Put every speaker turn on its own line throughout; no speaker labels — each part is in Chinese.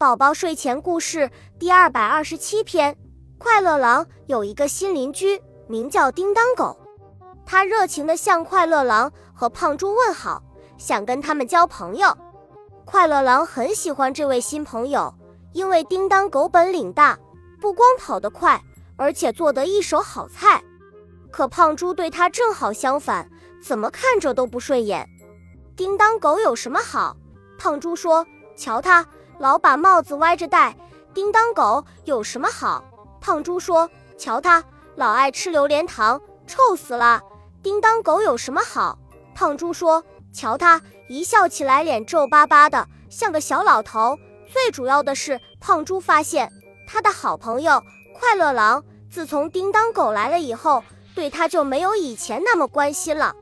宝宝睡前故事第二百二十七篇：快乐狼有一个新邻居，名叫叮当狗。他热情地向快乐狼和胖猪问好，想跟他们交朋友。快乐狼很喜欢这位新朋友，因为叮当狗本领大，不光跑得快，而且做得一手好菜。可胖猪对他正好相反，怎么看着都不顺眼。叮当狗有什么好？胖猪说：“瞧他。”老把帽子歪着戴，叮当狗有什么好？胖猪说：“瞧他，老爱吃榴莲糖，臭死了。”叮当狗有什么好？胖猪说：“瞧他，一笑起来脸皱巴巴的，像个小老头。”最主要的是，胖猪发现他的好朋友快乐狼，自从叮当狗来了以后，对他就没有以前那么关心了，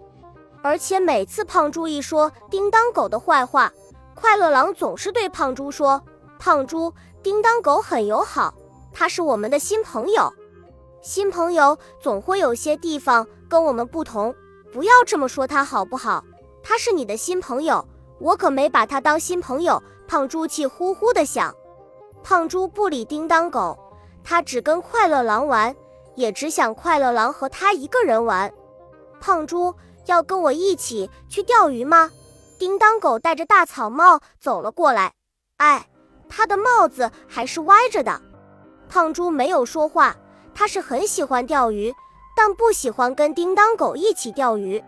而且每次胖猪一说叮当狗的坏话。快乐狼总是对胖猪说：“胖猪，叮当狗很友好，他是我们的新朋友。新朋友总会有些地方跟我们不同，不要这么说他好不好？他是你的新朋友，我可没把他当新朋友。”胖猪气呼呼地想。胖猪不理叮当狗，他只跟快乐狼玩，也只想快乐狼和他一个人玩。胖猪要跟我一起去钓鱼吗？叮当狗戴着大草帽走了过来，哎，他的帽子还是歪着的。胖猪没有说话，他是很喜欢钓鱼，但不喜欢跟叮当狗一起钓鱼。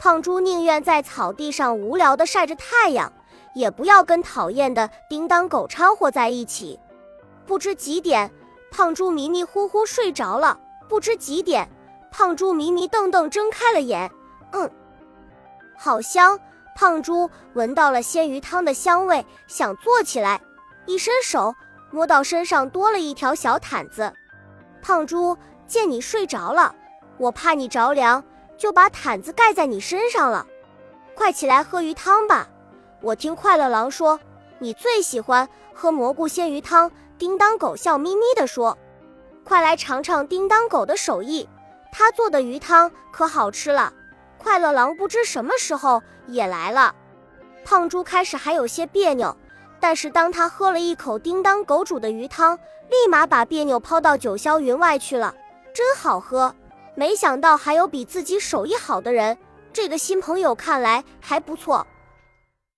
胖猪宁愿在草地上无聊地晒着太阳，也不要跟讨厌的叮当狗掺和在一起。不知几点，胖猪迷迷糊糊睡着了。不知几点，胖猪迷迷瞪瞪睁开了眼，嗯，好香。胖猪闻到了鲜鱼汤的香味，想坐起来，一伸手摸到身上多了一条小毯子。胖猪见你睡着了，我怕你着凉，就把毯子盖在你身上了。快起来喝鱼汤吧！我听快乐狼说，你最喜欢喝蘑菇鲜鱼汤。叮当狗笑眯眯地说：“快来尝尝叮当狗的手艺，他做的鱼汤可好吃了。”快乐狼不知什么时候也来了，胖猪开始还有些别扭，但是当他喝了一口叮当狗煮的鱼汤，立马把别扭抛到九霄云外去了。真好喝！没想到还有比自己手艺好的人，这个新朋友看来还不错。